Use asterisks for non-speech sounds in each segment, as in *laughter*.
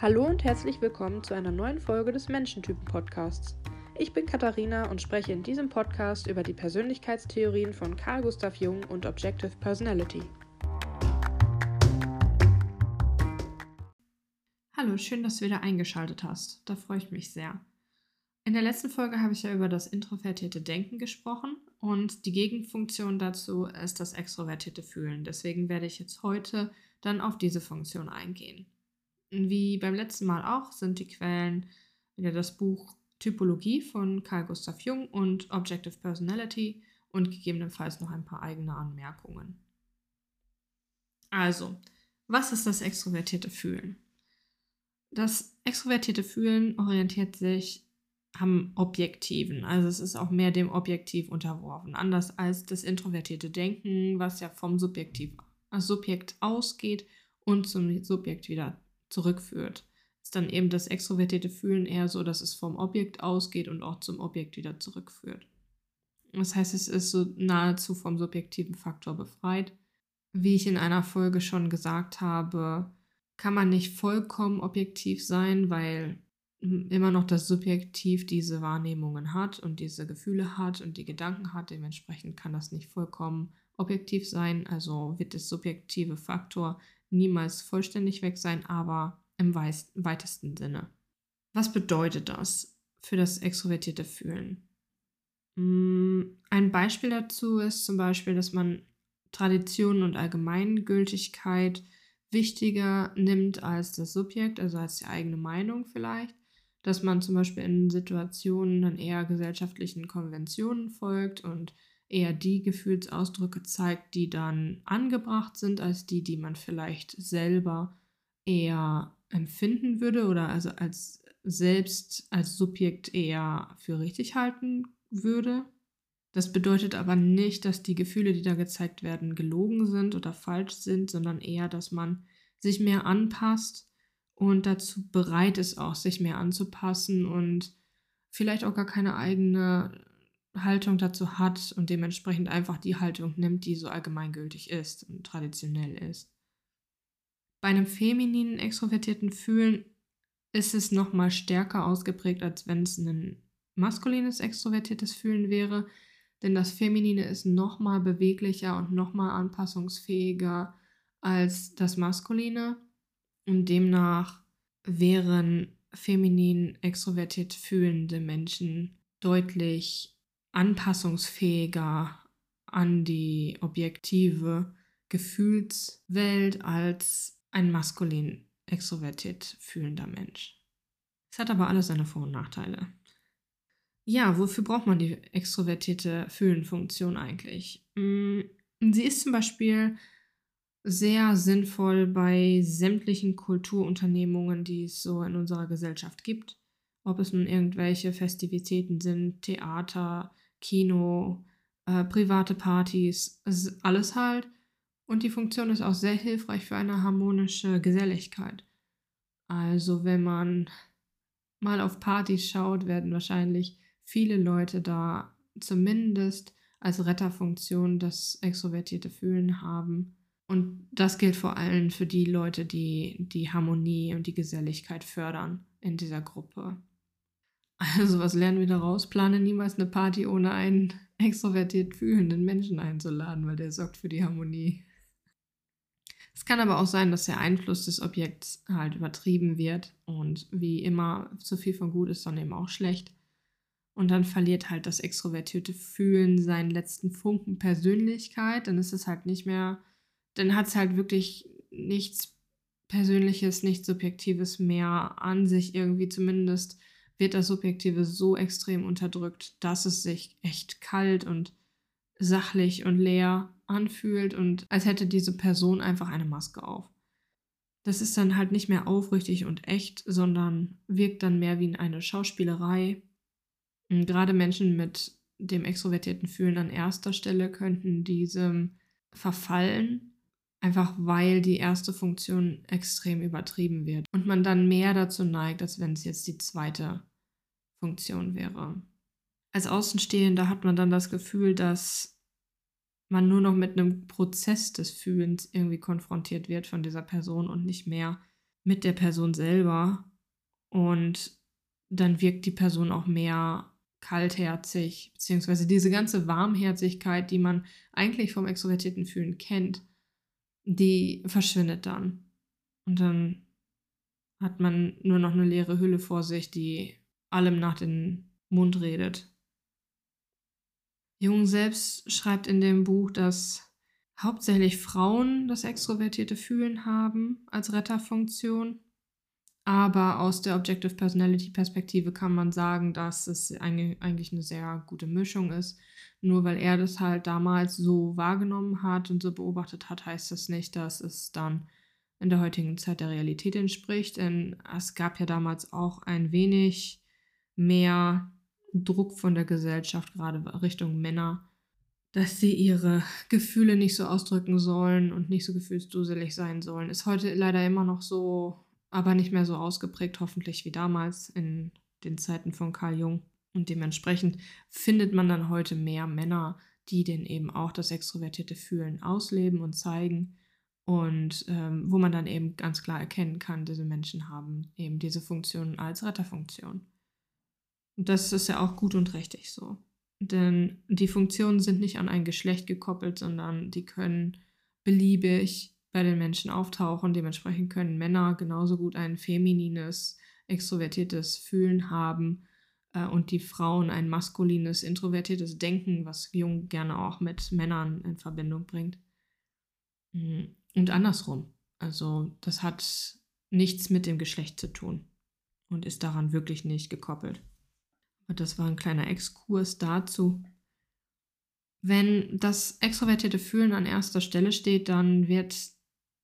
Hallo und herzlich willkommen zu einer neuen Folge des Menschentypen-Podcasts. Ich bin Katharina und spreche in diesem Podcast über die Persönlichkeitstheorien von Carl Gustav Jung und Objective Personality. Hallo, schön, dass du wieder eingeschaltet hast. Da freue ich mich sehr. In der letzten Folge habe ich ja über das introvertierte Denken gesprochen und die Gegenfunktion dazu ist das extrovertierte Fühlen. Deswegen werde ich jetzt heute dann auf diese Funktion eingehen. Wie beim letzten Mal auch sind die Quellen wieder das Buch Typologie von Carl Gustav Jung und Objective Personality und gegebenenfalls noch ein paar eigene Anmerkungen. Also, was ist das extrovertierte Fühlen? Das extrovertierte Fühlen orientiert sich am Objektiven, also es ist auch mehr dem Objektiv unterworfen, anders als das introvertierte Denken, was ja vom Subjektiv, Subjekt ausgeht und zum Subjekt wieder zurückführt. Ist dann eben das extrovertierte Fühlen eher so, dass es vom Objekt ausgeht und auch zum Objekt wieder zurückführt. Das heißt, es ist so nahezu vom subjektiven Faktor befreit. Wie ich in einer Folge schon gesagt habe, kann man nicht vollkommen objektiv sein, weil immer noch das Subjektiv diese Wahrnehmungen hat und diese Gefühle hat und die Gedanken hat. Dementsprechend kann das nicht vollkommen objektiv sein. Also wird der subjektive Faktor niemals vollständig weg sein, aber im weitesten Sinne. Was bedeutet das für das extrovertierte Fühlen? Mm, ein Beispiel dazu ist zum Beispiel, dass man Tradition und Allgemeingültigkeit wichtiger nimmt als das Subjekt, also als die eigene Meinung vielleicht. Dass man zum Beispiel in Situationen dann eher gesellschaftlichen Konventionen folgt und eher die Gefühlsausdrücke zeigt, die dann angebracht sind, als die, die man vielleicht selber eher empfinden würde oder also als selbst als Subjekt eher für richtig halten würde. Das bedeutet aber nicht, dass die Gefühle, die da gezeigt werden, gelogen sind oder falsch sind, sondern eher, dass man sich mehr anpasst und dazu bereit ist, auch sich mehr anzupassen und vielleicht auch gar keine eigene Haltung dazu hat und dementsprechend einfach die Haltung nimmt, die so allgemeingültig ist und traditionell ist. Bei einem femininen extrovertierten Fühlen ist es nochmal stärker ausgeprägt, als wenn es ein maskulines extrovertiertes Fühlen wäre, denn das Feminine ist nochmal beweglicher und nochmal anpassungsfähiger als das Maskuline und demnach wären feminin extrovertiert fühlende Menschen deutlich anpassungsfähiger an die objektive Gefühlswelt als ein maskulin extrovertiert fühlender Mensch. Es hat aber alles seine Vor- und Nachteile. Ja, wofür braucht man die extrovertierte Fühlenfunktion eigentlich? Mm, sie ist zum Beispiel sehr sinnvoll bei sämtlichen Kulturunternehmungen, die es so in unserer Gesellschaft gibt. Ob es nun irgendwelche Festivitäten sind, Theater, Kino, äh, private Partys, alles halt. Und die Funktion ist auch sehr hilfreich für eine harmonische Geselligkeit. Also wenn man mal auf Partys schaut, werden wahrscheinlich viele Leute da zumindest als Retterfunktion das extrovertierte Fühlen haben. Und das gilt vor allem für die Leute, die die Harmonie und die Geselligkeit fördern in dieser Gruppe. Also was lernen wir daraus? Plane niemals eine Party ohne einen extrovertiert fühlenden Menschen einzuladen, weil der sorgt für die Harmonie. Es kann aber auch sein, dass der Einfluss des Objekts halt übertrieben wird und wie immer zu viel von gut ist dann eben auch schlecht. Und dann verliert halt das extrovertierte Fühlen seinen letzten Funken Persönlichkeit. Dann ist es halt nicht mehr, dann hat es halt wirklich nichts Persönliches, nichts Subjektives mehr an sich irgendwie zumindest wird das Subjektive so extrem unterdrückt, dass es sich echt kalt und sachlich und leer anfühlt und als hätte diese Person einfach eine Maske auf. Das ist dann halt nicht mehr aufrichtig und echt, sondern wirkt dann mehr wie eine Schauspielerei. Und gerade Menschen mit dem extrovertierten Fühlen an erster Stelle könnten diesem verfallen, einfach weil die erste Funktion extrem übertrieben wird und man dann mehr dazu neigt, als wenn es jetzt die zweite Funktion wäre. Als Außenstehender hat man dann das Gefühl, dass man nur noch mit einem Prozess des Fühlens irgendwie konfrontiert wird von dieser Person und nicht mehr mit der Person selber und dann wirkt die Person auch mehr kaltherzig, beziehungsweise diese ganze Warmherzigkeit, die man eigentlich vom extrovertierten Fühlen kennt, die verschwindet dann. Und dann hat man nur noch eine leere Hülle vor sich, die allem nach den Mund redet. Jung selbst schreibt in dem Buch, dass hauptsächlich Frauen das extrovertierte Fühlen haben als Retterfunktion. Aber aus der Objective Personality Perspektive kann man sagen, dass es eigentlich eine sehr gute Mischung ist. Nur weil er das halt damals so wahrgenommen hat und so beobachtet hat, heißt das nicht, dass es dann in der heutigen Zeit der Realität entspricht. Denn es gab ja damals auch ein wenig mehr Druck von der Gesellschaft, gerade Richtung Männer, dass sie ihre Gefühle nicht so ausdrücken sollen und nicht so gefühlsduselig sein sollen. Ist heute leider immer noch so, aber nicht mehr so ausgeprägt, hoffentlich wie damals in den Zeiten von Carl Jung. Und dementsprechend findet man dann heute mehr Männer, die denn eben auch das extrovertierte Fühlen ausleben und zeigen. Und ähm, wo man dann eben ganz klar erkennen kann, diese Menschen haben eben diese Funktion als Retterfunktion. Und das ist ja auch gut und richtig so. Denn die Funktionen sind nicht an ein Geschlecht gekoppelt, sondern die können beliebig bei den Menschen auftauchen. Dementsprechend können Männer genauso gut ein feminines, extrovertiertes Fühlen haben äh, und die Frauen ein maskulines, introvertiertes Denken, was Jung gerne auch mit Männern in Verbindung bringt. Mhm. Und andersrum. Also das hat nichts mit dem Geschlecht zu tun und ist daran wirklich nicht gekoppelt. Das war ein kleiner Exkurs dazu. Wenn das extrovertierte Fühlen an erster Stelle steht, dann wird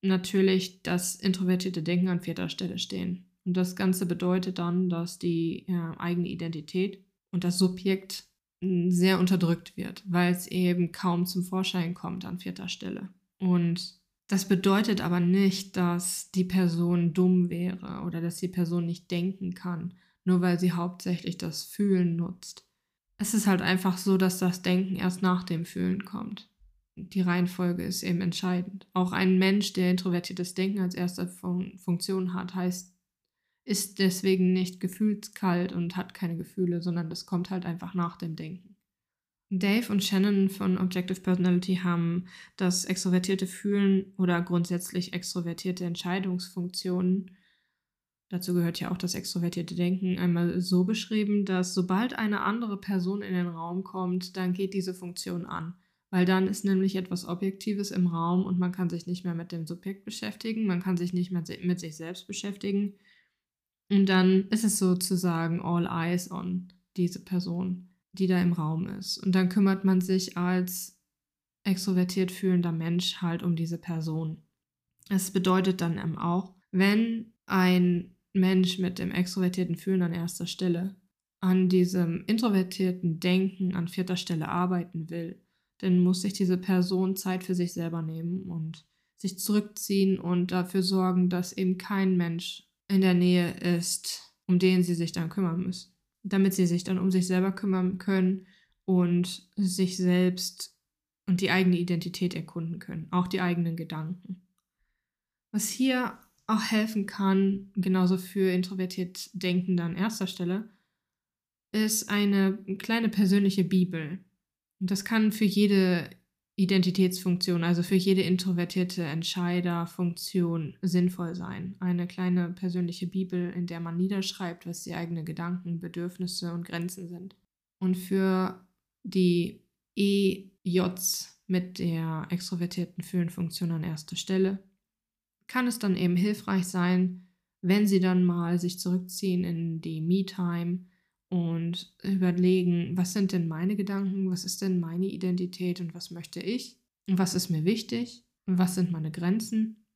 natürlich das introvertierte Denken an vierter Stelle stehen. Und das Ganze bedeutet dann, dass die ja, eigene Identität und das Subjekt sehr unterdrückt wird, weil es eben kaum zum Vorschein kommt an vierter Stelle. Und das bedeutet aber nicht, dass die Person dumm wäre oder dass die Person nicht denken kann nur weil sie hauptsächlich das Fühlen nutzt. Es ist halt einfach so, dass das Denken erst nach dem Fühlen kommt. Die Reihenfolge ist eben entscheidend. Auch ein Mensch, der introvertiertes Denken als erste Fun Funktion hat, heißt, ist deswegen nicht gefühlskalt und hat keine Gefühle, sondern das kommt halt einfach nach dem Denken. Dave und Shannon von Objective Personality haben das extrovertierte Fühlen oder grundsätzlich extrovertierte Entscheidungsfunktionen dazu gehört ja auch das extrovertierte Denken, einmal so beschrieben, dass sobald eine andere Person in den Raum kommt, dann geht diese Funktion an. Weil dann ist nämlich etwas Objektives im Raum und man kann sich nicht mehr mit dem Subjekt beschäftigen, man kann sich nicht mehr mit sich selbst beschäftigen. Und dann ist es sozusagen all eyes on diese Person, die da im Raum ist. Und dann kümmert man sich als extrovertiert fühlender Mensch halt um diese Person. Es bedeutet dann eben auch, wenn ein Mensch mit dem extrovertierten Fühlen an erster Stelle an diesem introvertierten Denken an vierter Stelle arbeiten will, dann muss sich diese Person Zeit für sich selber nehmen und sich zurückziehen und dafür sorgen, dass eben kein Mensch in der Nähe ist, um den sie sich dann kümmern müssen. Damit sie sich dann um sich selber kümmern können und sich selbst und die eigene Identität erkunden können, auch die eigenen Gedanken. Was hier auch helfen kann, genauso für introvertiert Denkende an erster Stelle, ist eine kleine persönliche Bibel. Und das kann für jede Identitätsfunktion, also für jede introvertierte Entscheiderfunktion sinnvoll sein. Eine kleine persönliche Bibel, in der man niederschreibt, was die eigenen Gedanken, Bedürfnisse und Grenzen sind. Und für die EJs mit der extrovertierten Fühlenfunktion an erster Stelle kann es dann eben hilfreich sein, wenn sie dann mal sich zurückziehen in die Me-Time und überlegen, was sind denn meine Gedanken, was ist denn meine Identität und was möchte ich, was ist mir wichtig, was sind meine Grenzen,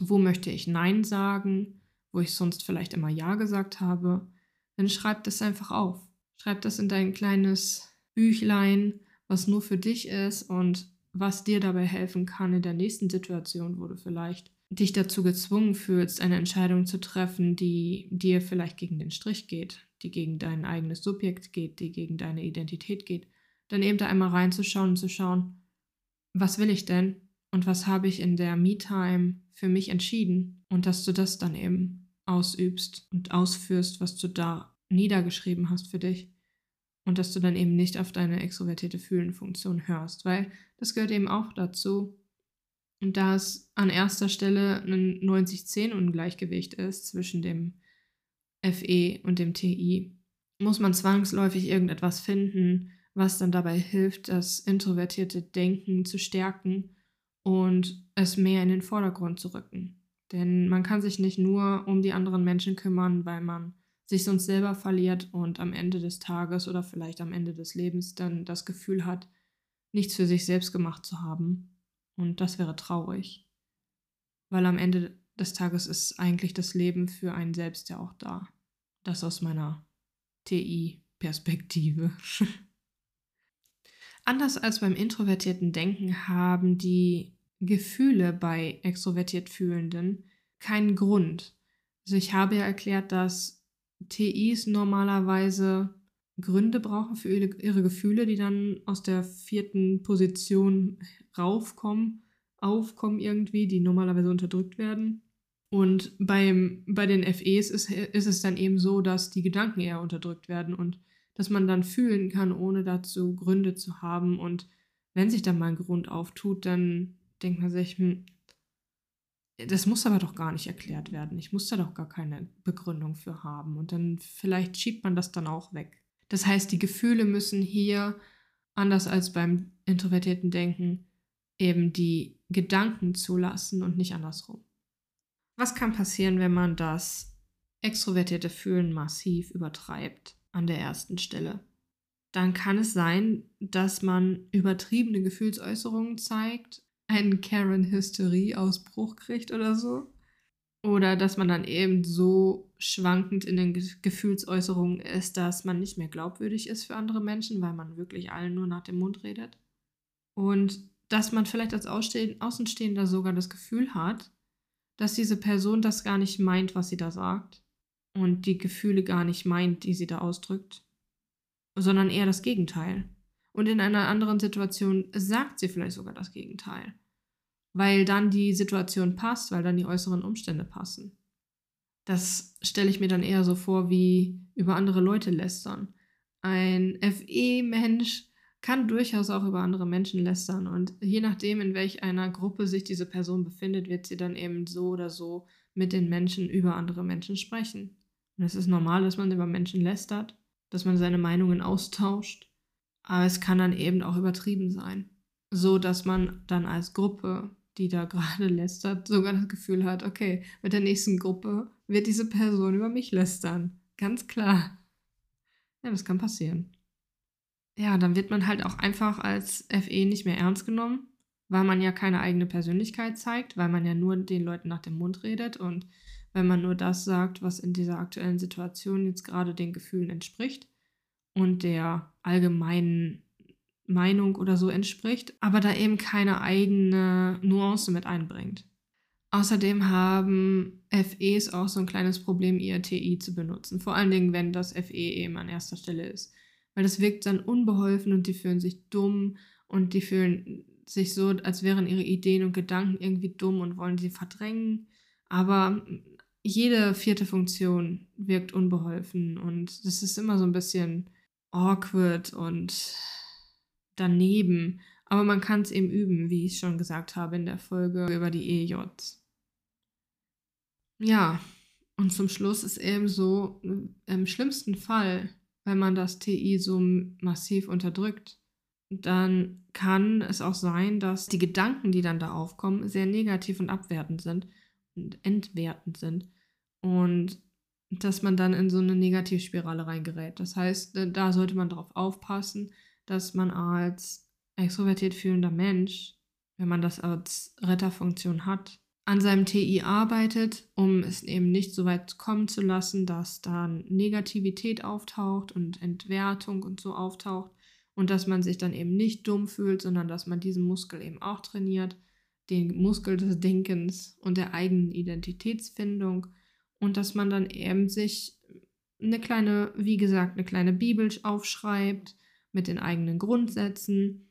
wo möchte ich Nein sagen, wo ich sonst vielleicht immer Ja gesagt habe, dann schreib das einfach auf. Schreib das in dein kleines Büchlein, was nur für dich ist und was dir dabei helfen kann in der nächsten Situation, wo du vielleicht dich dazu gezwungen fühlst, eine Entscheidung zu treffen, die dir vielleicht gegen den Strich geht, die gegen dein eigenes Subjekt geht, die gegen deine Identität geht, dann eben da einmal reinzuschauen und zu schauen, was will ich denn und was habe ich in der Me-Time für mich entschieden und dass du das dann eben ausübst und ausführst, was du da niedergeschrieben hast für dich und dass du dann eben nicht auf deine extrovertierte Fühlen-Funktion hörst, weil das gehört eben auch dazu. Und da es an erster Stelle ein 90-10-Ungleichgewicht ist zwischen dem FE und dem TI, muss man zwangsläufig irgendetwas finden, was dann dabei hilft, das introvertierte Denken zu stärken und es mehr in den Vordergrund zu rücken. Denn man kann sich nicht nur um die anderen Menschen kümmern, weil man sich sonst selber verliert und am Ende des Tages oder vielleicht am Ende des Lebens dann das Gefühl hat, nichts für sich selbst gemacht zu haben. Und das wäre traurig. Weil am Ende des Tages ist eigentlich das Leben für einen selbst ja auch da. Das aus meiner TI-Perspektive. *laughs* Anders als beim introvertierten Denken haben die Gefühle bei extrovertiert Fühlenden keinen Grund. Also ich habe ja erklärt, dass TIs normalerweise Gründe brauchen für ihre, Gefühle, die dann aus der vierten Position raufkommen, aufkommen irgendwie, die normalerweise unterdrückt werden. Und beim, bei den FEs ist, ist es dann eben so, dass die Gedanken eher unterdrückt werden und dass man dann fühlen kann, ohne dazu Gründe zu haben. Und wenn sich dann mal ein Grund auftut, dann denkt man sich, hm, das muss aber doch gar nicht erklärt werden. Ich muss da doch gar keine Begründung für haben. Und dann vielleicht schiebt man das dann auch weg. Das heißt, die Gefühle müssen hier, anders als beim introvertierten Denken, eben die Gedanken zulassen und nicht andersrum. Was kann passieren, wenn man das extrovertierte Fühlen massiv übertreibt an der ersten Stelle? Dann kann es sein, dass man übertriebene Gefühlsäußerungen zeigt einen Karen-Hysterie-Ausbruch kriegt oder so. Oder dass man dann eben so schwankend in den Gefühlsäußerungen ist, dass man nicht mehr glaubwürdig ist für andere Menschen, weil man wirklich allen nur nach dem Mund redet. Und dass man vielleicht als Außenstehender sogar das Gefühl hat, dass diese Person das gar nicht meint, was sie da sagt. Und die Gefühle gar nicht meint, die sie da ausdrückt. Sondern eher das Gegenteil. Und in einer anderen Situation sagt sie vielleicht sogar das Gegenteil. Weil dann die Situation passt, weil dann die äußeren Umstände passen. Das stelle ich mir dann eher so vor, wie über andere Leute lästern. Ein FE-Mensch kann durchaus auch über andere Menschen lästern und je nachdem, in welch einer Gruppe sich diese Person befindet, wird sie dann eben so oder so mit den Menschen über andere Menschen sprechen. Und es ist normal, dass man über Menschen lästert, dass man seine Meinungen austauscht aber es kann dann eben auch übertrieben sein. So dass man dann als Gruppe, die da *laughs* gerade lästert, sogar das Gefühl hat, okay, mit der nächsten Gruppe wird diese Person über mich lästern. Ganz klar. Ja, das kann passieren. Ja, dann wird man halt auch einfach als FE nicht mehr ernst genommen, weil man ja keine eigene Persönlichkeit zeigt, weil man ja nur den Leuten nach dem Mund redet und wenn man nur das sagt, was in dieser aktuellen Situation jetzt gerade den Gefühlen entspricht und der allgemeinen Meinung oder so entspricht, aber da eben keine eigene Nuance mit einbringt. Außerdem haben FEs auch so ein kleines Problem, ihr TI zu benutzen. Vor allen Dingen, wenn das FE eben an erster Stelle ist. Weil das wirkt dann unbeholfen und die fühlen sich dumm und die fühlen sich so, als wären ihre Ideen und Gedanken irgendwie dumm und wollen sie verdrängen. Aber jede vierte Funktion wirkt unbeholfen und das ist immer so ein bisschen awkward und daneben. Aber man kann es eben üben, wie ich schon gesagt habe in der Folge über die EJs. Ja, und zum Schluss ist eben so, im schlimmsten Fall, wenn man das TI so massiv unterdrückt, dann kann es auch sein, dass die Gedanken, die dann da aufkommen, sehr negativ und abwertend sind und entwertend sind. Und dass man dann in so eine Negativspirale reingerät. Das heißt, da sollte man darauf aufpassen, dass man als extrovertiert fühlender Mensch, wenn man das als Retterfunktion hat, an seinem TI arbeitet, um es eben nicht so weit kommen zu lassen, dass dann Negativität auftaucht und Entwertung und so auftaucht und dass man sich dann eben nicht dumm fühlt, sondern dass man diesen Muskel eben auch trainiert, den Muskel des Denkens und der eigenen Identitätsfindung und dass man dann eben sich eine kleine, wie gesagt, eine kleine Bibel aufschreibt mit den eigenen Grundsätzen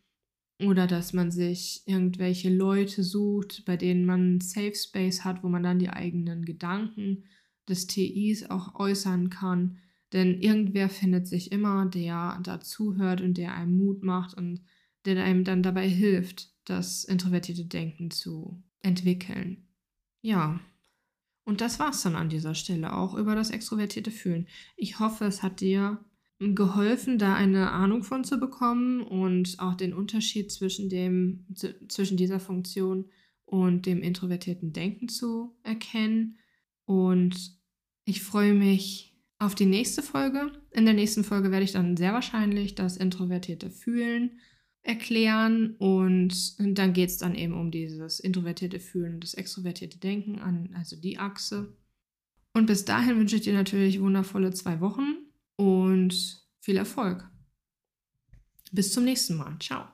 oder dass man sich irgendwelche Leute sucht, bei denen man Safe Space hat, wo man dann die eigenen Gedanken des TIs auch äußern kann. Denn irgendwer findet sich immer, der dazuhört und der einem Mut macht und der einem dann dabei hilft, das introvertierte Denken zu entwickeln. Ja, und das war's dann an dieser Stelle auch über das extrovertierte Fühlen. Ich hoffe, es hat dir geholfen, da eine Ahnung von zu bekommen und auch den Unterschied zwischen, dem, zwischen dieser Funktion und dem introvertierten Denken zu erkennen. Und ich freue mich auf die nächste Folge. In der nächsten Folge werde ich dann sehr wahrscheinlich das introvertierte Fühlen erklären und dann geht es dann eben um dieses introvertierte Fühlen und das extrovertierte Denken an, also die Achse. Und bis dahin wünsche ich dir natürlich wundervolle zwei Wochen und viel Erfolg. Bis zum nächsten Mal. Ciao.